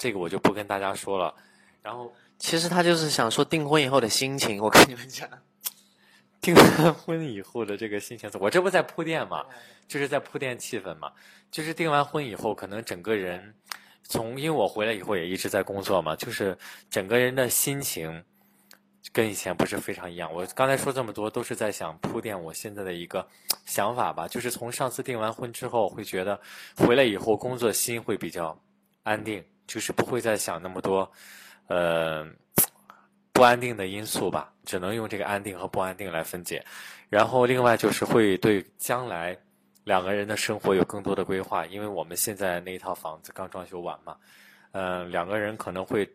这个我就不跟大家说了。然后，其实他就是想说订婚以后的心情，我跟你们讲，订完婚以后的这个心情，我这不在铺垫嘛，就是在铺垫气氛嘛。就是订完婚以后，可能整个人从因为我回来以后也一直在工作嘛，就是整个人的心情跟以前不是非常一样。我刚才说这么多，都是在想铺垫我现在的一个想法吧。就是从上次订完婚之后，会觉得回来以后工作心会比较安定，就是不会再想那么多呃不安定的因素吧。只能用这个安定和不安定来分解。然后另外就是会对将来。两个人的生活有更多的规划，因为我们现在那一套房子刚装修完嘛，嗯，两个人可能会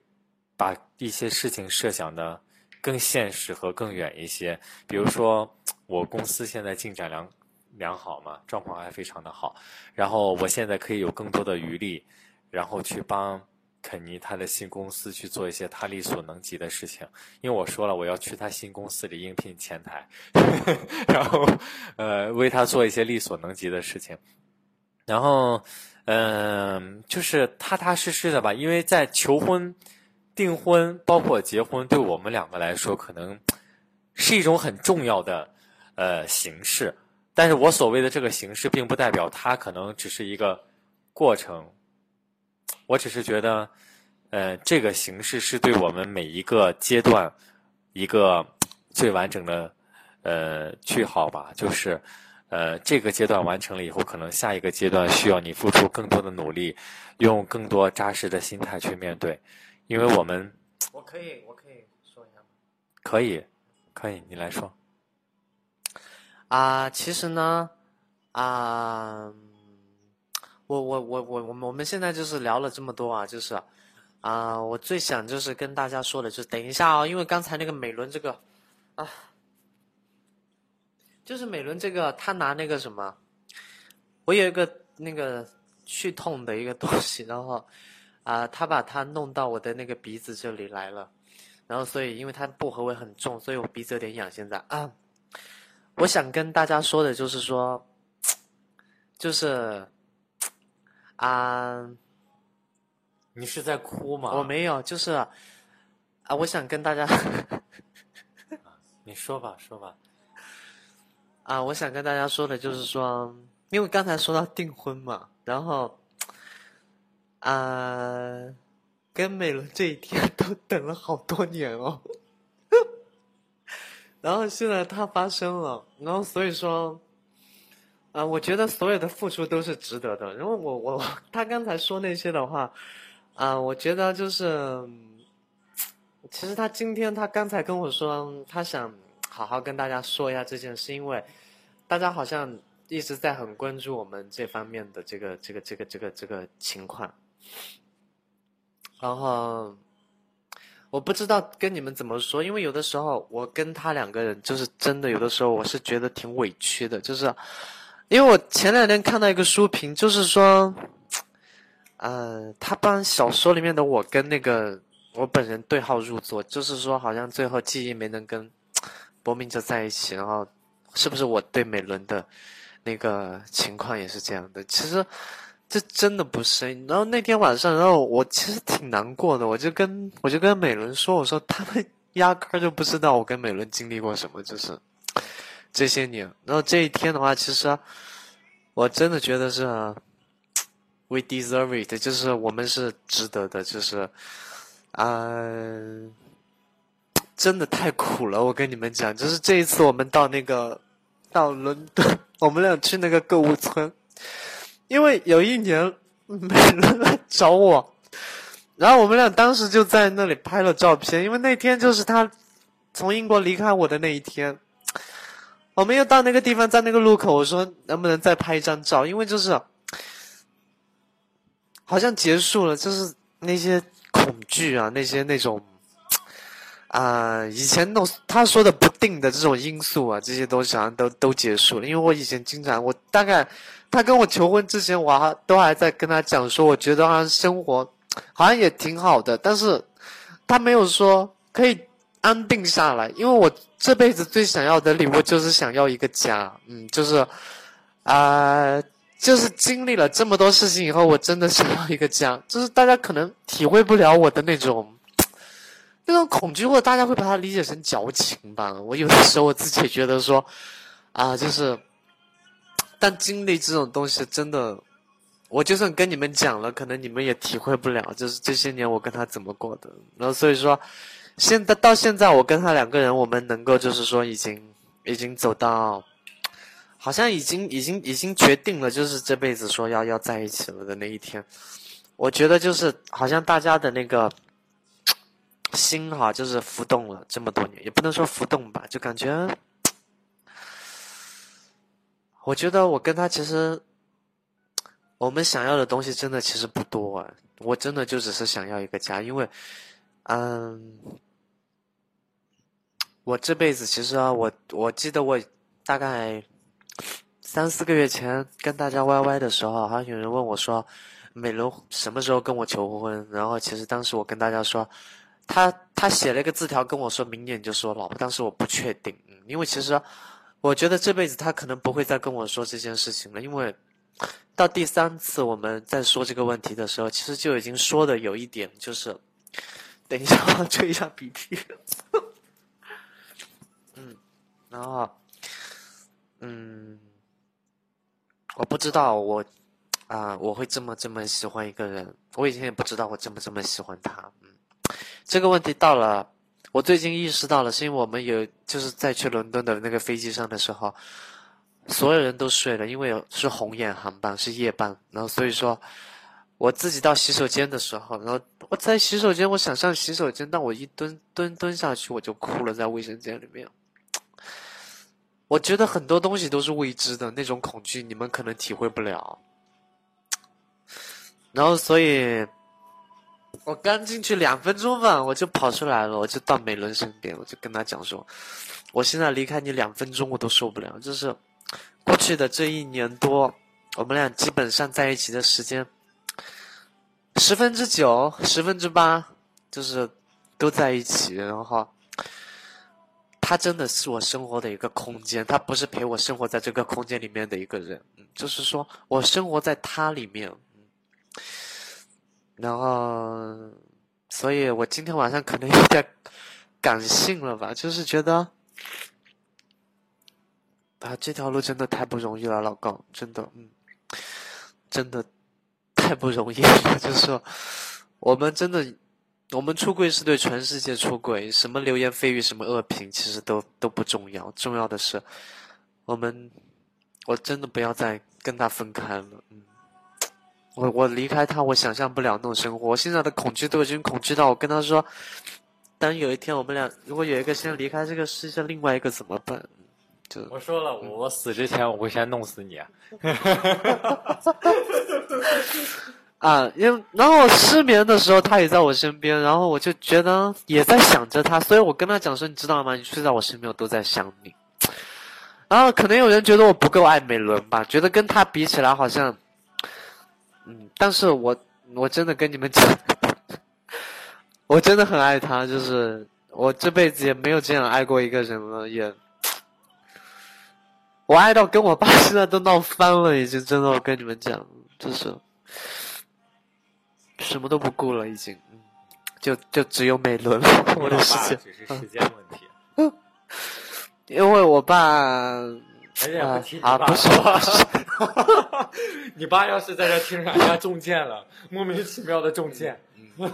把一些事情设想的更现实和更远一些。比如说，我公司现在进展良良好嘛，状况还非常的好，然后我现在可以有更多的余力，然后去帮。肯尼他的新公司去做一些他力所能及的事情，因为我说了我要去他新公司里应聘前台，然后呃为他做一些力所能及的事情，然后嗯就是踏踏实实的吧，因为在求婚、订婚包括结婚，对我们两个来说可能是一种很重要的呃形式，但是我所谓的这个形式，并不代表它可能只是一个过程。我只是觉得，呃，这个形式是对我们每一个阶段一个最完整的呃句号吧。就是，呃，这个阶段完成了以后，可能下一个阶段需要你付出更多的努力，用更多扎实的心态去面对。因为我们，我可以，我可以说一下吗？可以，可以，你来说。啊，其实呢，啊。我我我我我们我们现在就是聊了这么多啊，就是，啊，啊我最想就是跟大家说的，就是等一下哦，因为刚才那个美伦这个，啊，就是美伦这个，他拿那个什么，我有一个那个去痛的一个东西，然后，啊，他把它弄到我的那个鼻子这里来了，然后所以因为它薄荷味很重，所以我鼻子有点痒。现在啊，我想跟大家说的就是说，就是。啊，你是在哭吗？我没有，就是啊，我想跟大家，你说吧，说吧。啊，我想跟大家说的就是说，因为刚才说到订婚嘛，然后啊，跟美伦这一天都等了好多年哦，然后现在它发生了，然后所以说。啊，我觉得所有的付出都是值得的。然后我我他刚才说那些的话，啊，我觉得就是，其实他今天他刚才跟我说，他想好好跟大家说一下这件事，因为大家好像一直在很关注我们这方面的这个这个这个这个这个情况。然后我不知道跟你们怎么说，因为有的时候我跟他两个人就是真的，有的时候我是觉得挺委屈的，就是。因为我前两天看到一个书评，就是说，呃，他帮小说里面的我跟那个我本人对号入座，就是说好像最后记忆没能跟博明哲在一起，然后是不是我对美伦的那个情况也是这样的？其实这真的不是。然后那天晚上，然后我其实挺难过的，我就跟我就跟美伦说，我说他们压根儿就不知道我跟美伦经历过什么，就是。这些年，然后这一天的话，其实我真的觉得是，we deserve it，就是我们是值得的，就是，啊，真的太苦了。我跟你们讲，就是这一次我们到那个到伦敦，我们俩去那个购物村，因为有一年没人来找我，然后我们俩当时就在那里拍了照片，因为那天就是他从英国离开我的那一天。我们又到那个地方，在那个路口，我说能不能再拍一张照？因为就是，好像结束了，就是那些恐惧啊，那些那种，啊，以前那他说的不定的这种因素啊，这些东西好像都都结束了。因为我以前经常，我大概他跟我求婚之前，我还都还在跟他讲说，我觉得好像生活好像也挺好的，但是他没有说可以。安定下来，因为我这辈子最想要的礼物就是想要一个家，嗯，就是，啊，就是经历了这么多事情以后，我真的想要一个家。就是大家可能体会不了我的那种那种恐惧，或者大家会把它理解成矫情吧。我有的时候我自己也觉得说，啊，就是，但经历这种东西真的，我就算跟你们讲了，可能你们也体会不了。就是这些年我跟他怎么过的。然后所以说，现在到现在，我跟他两个人，我们能够就是说，已经已经走到。好像已经已经已经决定了，就是这辈子说要要在一起了的那一天，我觉得就是好像大家的那个心哈，就是浮动了这么多年，也不能说浮动吧，就感觉，我觉得我跟他其实，我们想要的东西真的其实不多啊，我真的就只是想要一个家，因为，嗯，我这辈子其实啊，我我记得我大概。三四个月前跟大家 YY 的时候，好像有人问我说：“美伦什么时候跟我求婚？”然后其实当时我跟大家说，他他写了一个字条跟我说明年就说了，当时我不确定，因为其实我觉得这辈子他可能不会再跟我说这件事情了，因为到第三次我们在说这个问题的时候，其实就已经说的有一点就是，等一下我吹一下鼻涕，嗯，然后。嗯，我不知道我啊，我会这么这么喜欢一个人。我以前也不知道我这么这么喜欢他。嗯，这个问题到了，我最近意识到了，是因为我们有就是在去伦敦的那个飞机上的时候，所有人都睡了，因为是红眼航班，是夜班。然后所以说，我自己到洗手间的时候，然后我在洗手间，我想上洗手间，但我一蹲蹲蹲下去，我就哭了，在卫生间里面。我觉得很多东西都是未知的，那种恐惧你们可能体会不了。然后，所以，我刚进去两分钟吧，我就跑出来了，我就到美伦身边，我就跟他讲说：“我现在离开你两分钟我都受不了。”就是过去的这一年多，我们俩基本上在一起的时间，十分之九、十分之八，就是都在一起，然后。他真的是我生活的一个空间，他不是陪我生活在这个空间里面的一个人，就是说我生活在他里面，然后，所以我今天晚上可能有点感性了吧，就是觉得啊，这条路真的太不容易了，老高，真的，嗯，真的太不容易了，就是说我们真的。我们出柜是对全世界出柜，什么流言蜚语，什么恶评，其实都都不重要。重要的是，我们，我真的不要再跟他分开了。嗯，我我离开他，我想象不了那种生活。我现在的恐惧都已经恐惧到我跟他说，当有一天我们俩如果有一个先离开这个世界，另外一个怎么办？就我说了，我死之前我会先弄死你。啊，啊因为然后我失眠的时候，他也在我身边，然后我就觉得也在想着他，所以我跟他讲说，你知道吗？你睡在我身边，我都在想你。然后可能有人觉得我不够爱美伦吧，觉得跟他比起来好像，嗯，但是我我真的跟你们讲，我真的很爱他，就是我这辈子也没有这样爱过一个人了，也，我爱到跟我爸现在都闹翻了，已经真的，我跟你们讲，就是。什么都不顾了，已经，就就只有美伦了。我的世界只是时间问题。因为我爸，啊，不是，你爸要是在这听着，人家中箭了，莫名其妙的中箭。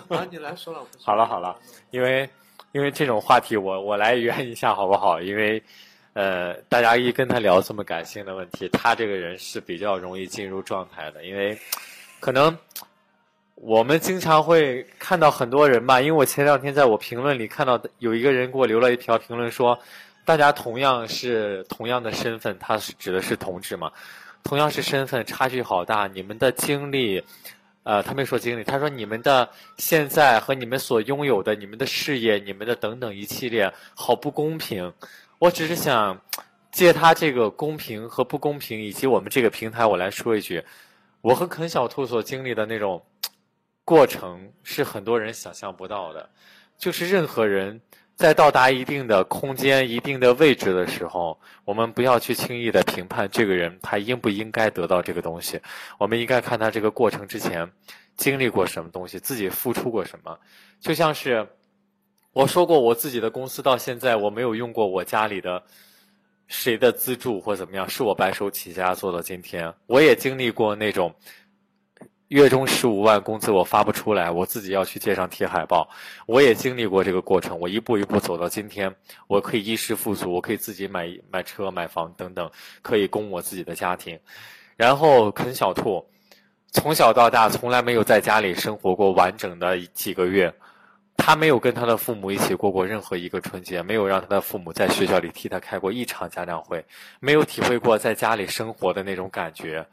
啊，你来说了。好了好了，因为因为这种话题，我我来圆一下好不好？因为呃，大家一跟他聊这么感性的问题，他这个人是比较容易进入状态的，因为可能。我们经常会看到很多人吧，因为我前两天在我评论里看到有一个人给我留了一条评论说，大家同样是同样的身份，他是指的是同志嘛，同样是身份，差距好大，你们的经历，呃，他没说经历，他说你们的现在和你们所拥有的，你们的事业，你们的等等一系列，好不公平。我只是想借他这个公平和不公平，以及我们这个平台，我来说一句，我和肯小兔所经历的那种。过程是很多人想象不到的，就是任何人在到达一定的空间、一定的位置的时候，我们不要去轻易的评判这个人他应不应该得到这个东西。我们应该看他这个过程之前经历过什么东西，自己付出过什么。就像是我说过，我自己的公司到现在我没有用过我家里的谁的资助或怎么样，是我白手起家做到今天。我也经历过那种。月中十五万工资我发不出来，我自己要去街上贴海报。我也经历过这个过程，我一步一步走到今天，我可以衣食富足，我可以自己买买车、买房等等，可以供我自己的家庭。然后啃小兔，从小到大从来没有在家里生活过完整的几个月，他没有跟他的父母一起过过任何一个春节，没有让他的父母在学校里替他开过一场家长会，没有体会过在家里生活的那种感觉。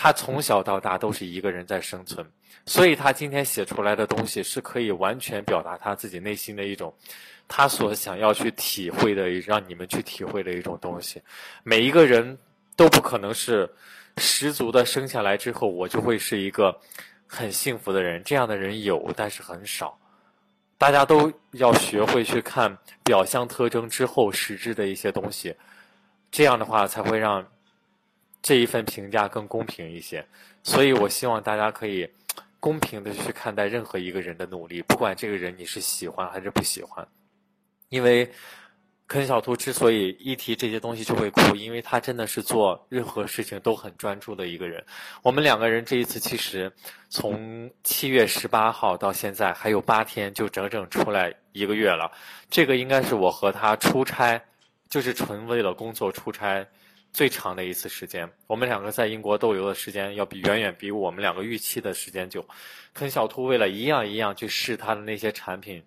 他从小到大都是一个人在生存，所以他今天写出来的东西是可以完全表达他自己内心的一种，他所想要去体会的，让你们去体会的一种东西。每一个人都不可能是十足的生下来之后，我就会是一个很幸福的人。这样的人有，但是很少。大家都要学会去看表象特征之后实质的一些东西，这样的话才会让。这一份评价更公平一些，所以我希望大家可以公平的去看待任何一个人的努力，不管这个人你是喜欢还是不喜欢。因为啃小兔之所以一提这些东西就会哭，因为他真的是做任何事情都很专注的一个人。我们两个人这一次其实从七月十八号到现在还有八天，就整整出来一个月了。这个应该是我和他出差，就是纯为了工作出差。最长的一次时间，我们两个在英国逗留的时间要比远远比我们两个预期的时间久。啃小兔为了一样一样去试他的那些产品，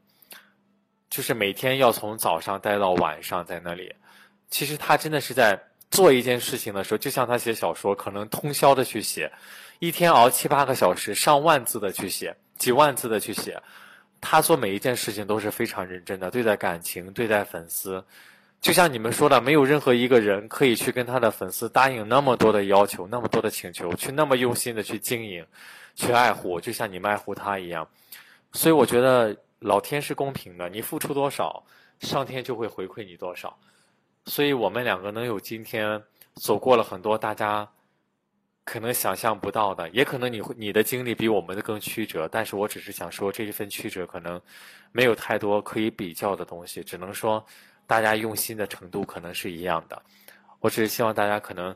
就是每天要从早上待到晚上在那里。其实他真的是在做一件事情的时候，就像他写小说，可能通宵的去写，一天熬七八个小时，上万字的去写，几万字的去写。他做每一件事情都是非常认真的，对待感情，对待粉丝。就像你们说的，没有任何一个人可以去跟他的粉丝答应那么多的要求、那么多的请求，去那么用心的去经营、去爱护，就像你们爱护他一样。所以我觉得老天是公平的，你付出多少，上天就会回馈你多少。所以我们两个能有今天，走过了很多大家可能想象不到的，也可能你会你的经历比我们的更曲折，但是我只是想说这一份曲折可能没有太多可以比较的东西，只能说。大家用心的程度可能是一样的，我只是希望大家可能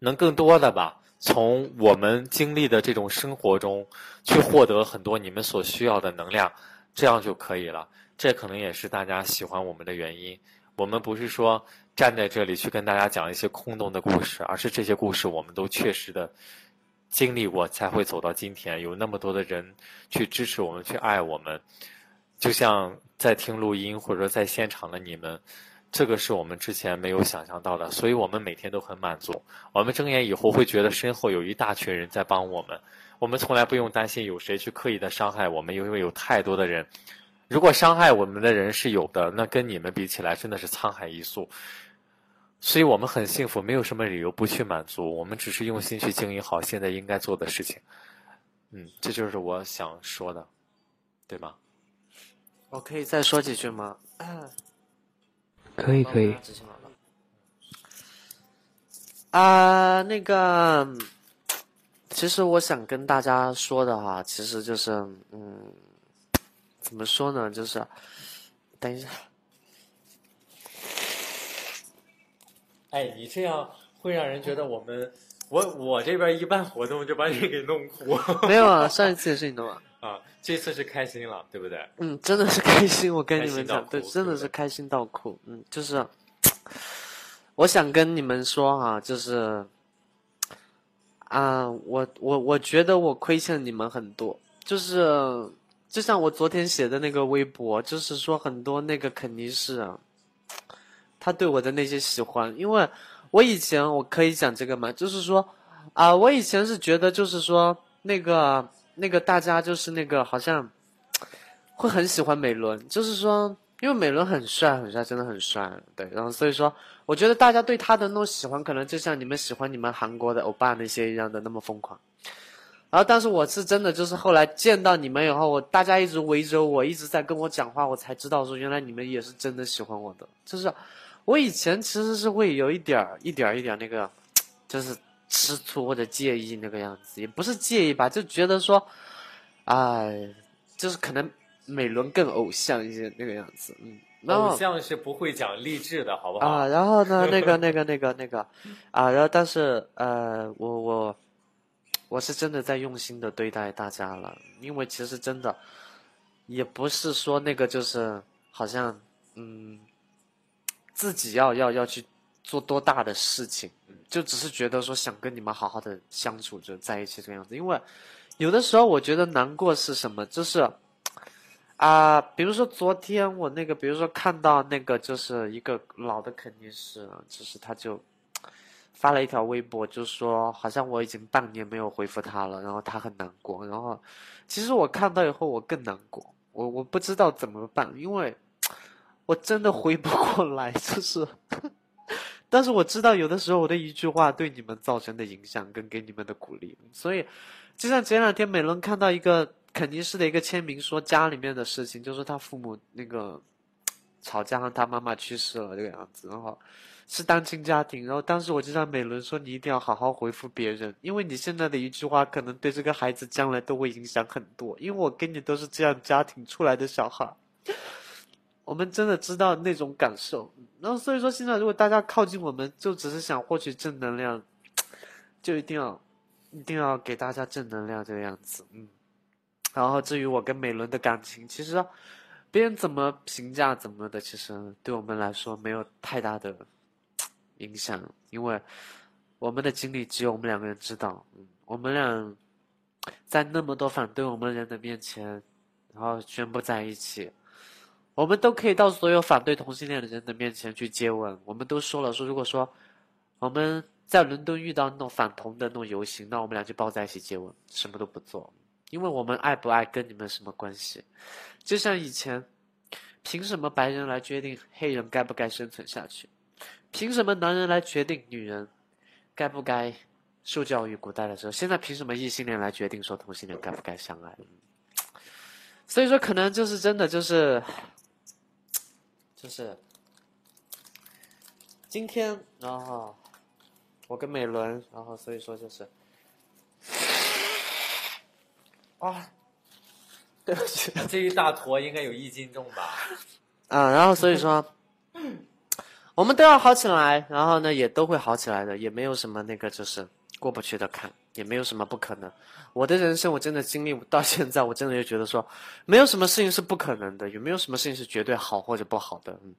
能更多的吧，从我们经历的这种生活中去获得很多你们所需要的能量，这样就可以了。这可能也是大家喜欢我们的原因。我们不是说站在这里去跟大家讲一些空洞的故事，而是这些故事我们都确实的经历过，才会走到今天。有那么多的人去支持我们，去爱我们。就像在听录音或者说在现场的你们，这个是我们之前没有想象到的，所以我们每天都很满足。我们睁眼以后会觉得身后有一大群人在帮我们，我们从来不用担心有谁去刻意的伤害我们，因为有太多的人。如果伤害我们的人是有的，那跟你们比起来真的是沧海一粟。所以我们很幸福，没有什么理由不去满足。我们只是用心去经营好现在应该做的事情。嗯，这就是我想说的，对吗？我可以再说几句吗？可以可以。啊，那个，其实我想跟大家说的哈，其实就是，嗯，怎么说呢？就是，等一下。哎，你这样会让人觉得我们，我我这边一办活动就把你给弄哭。没有啊，上一次也是你弄啊。啊，这次是开心了，对不对？嗯，真的是开心。我跟你们讲，对，真的是开心到哭。嗯，就是，我想跟你们说哈，就是，啊，我我我觉得我亏欠你们很多。就是，就像我昨天写的那个微博，就是说很多那个肯尼是啊，他对我的那些喜欢，因为我以前我可以讲这个吗？就是说，啊，我以前是觉得就是说那个。那个大家就是那个好像会很喜欢美伦，就是说，因为美伦很帅很帅，真的很帅，对。然后所以说，我觉得大家对他的那种喜欢，可能就像你们喜欢你们韩国的欧巴那些一样的那么疯狂。然后，但是我是真的就是后来见到你们以后，我大家一直围着我，一直在跟我讲话，我才知道说原来你们也是真的喜欢我的。就是我以前其实是会有一点儿、一点儿、一点儿那个，就是吃醋或者介意那个样子，也不是介意吧，就觉得说，哎，就是可能美轮更偶像一些那个样子，嗯。然后偶像是不会讲励志的，好不好？啊，然后呢，那个、那个、那个、那个，啊，然后但是呃，我我我是真的在用心的对待大家了，因为其实真的也不是说那个就是好像嗯自己要要要去做多大的事情，就只是觉得说想跟你们好好的相处着在一起这个样子，因为有的时候我觉得难过是什么，就是。啊，比如说昨天我那个，比如说看到那个，就是一个老的肯定是，就是他就发了一条微博，就说好像我已经半年没有回复他了，然后他很难过。然后其实我看到以后我更难过，我我不知道怎么办，因为我真的回不过来，就是，但是我知道有的时候我的一句话对你们造成的影响跟给你们的鼓励，所以就像前两天美伦看到一个。肯尼斯的一个签名，说家里面的事情，就是他父母那个 吵架，他妈妈去世了这个样子，然后是单亲家庭，然后当时我就让美伦说，你一定要好好回复别人，因为你现在的一句话，可能对这个孩子将来都会影响很多，因为我跟你都是这样家庭出来的小孩，我们真的知道那种感受，然后所以说现在如果大家靠近我们，就只是想获取正能量，就一定要一定要给大家正能量这个样子，嗯。然后至于我跟美伦的感情，其实别人怎么评价怎么的，其实对我们来说没有太大的影响，因为我们的经历只有我们两个人知道。嗯，我们俩在那么多反对我们人的面前，然后宣布在一起，我们都可以到所有反对同性恋的人的面前去接吻。我们都说了，说如果说我们在伦敦遇到那种反同的那种游行，那我们俩就抱在一起接吻，什么都不做。因为我们爱不爱跟你们什么关系？就像以前，凭什么白人来决定黑人该不该生存下去？凭什么男人来决定女人该不该受教育？古代的时候，现在凭什么异性恋来决定说同性恋该不该相爱？所以说，可能就是真的，就是就是今天，然后我跟美伦，然后所以说就是。啊，对不起，这一大坨应该有一斤重吧？啊，然后所以说，我们都要好起来，然后呢也都会好起来的，也没有什么那个就是过不去的坎，也没有什么不可能。我的人生我真的经历到现在，我真的就觉得说，没有什么事情是不可能的，有没有什么事情是绝对好或者不好的？嗯，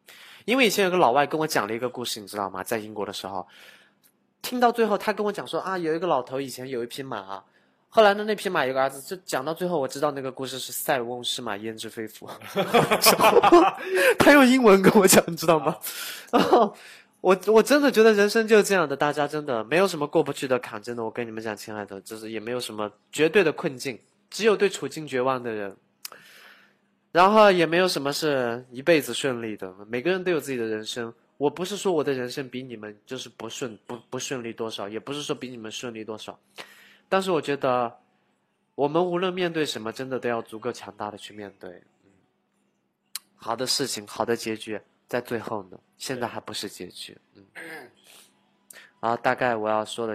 因为以前有个老外跟我讲了一个故事，你知道吗？在英国的时候，听到最后他跟我讲说啊，有一个老头以前有一匹马。后来呢？那匹马有个儿子，就讲到最后，我知道那个故事是“塞翁失马，焉知非福”。他用英文跟我讲，你知道吗？然后我我真的觉得人生就是这样的，大家真的没有什么过不去的坎，真的，我跟你们讲，亲爱的，就是也没有什么绝对的困境，只有对处境绝望的人。然后也没有什么是一辈子顺利的，每个人都有自己的人生。我不是说我的人生比你们就是不顺不不顺利多少，也不是说比你们顺利多少。但是我觉得，我们无论面对什么，真的都要足够强大的去面对。嗯，好的事情，好的结局在最后呢，现在还不是结局。嗯，然后大概我要说的。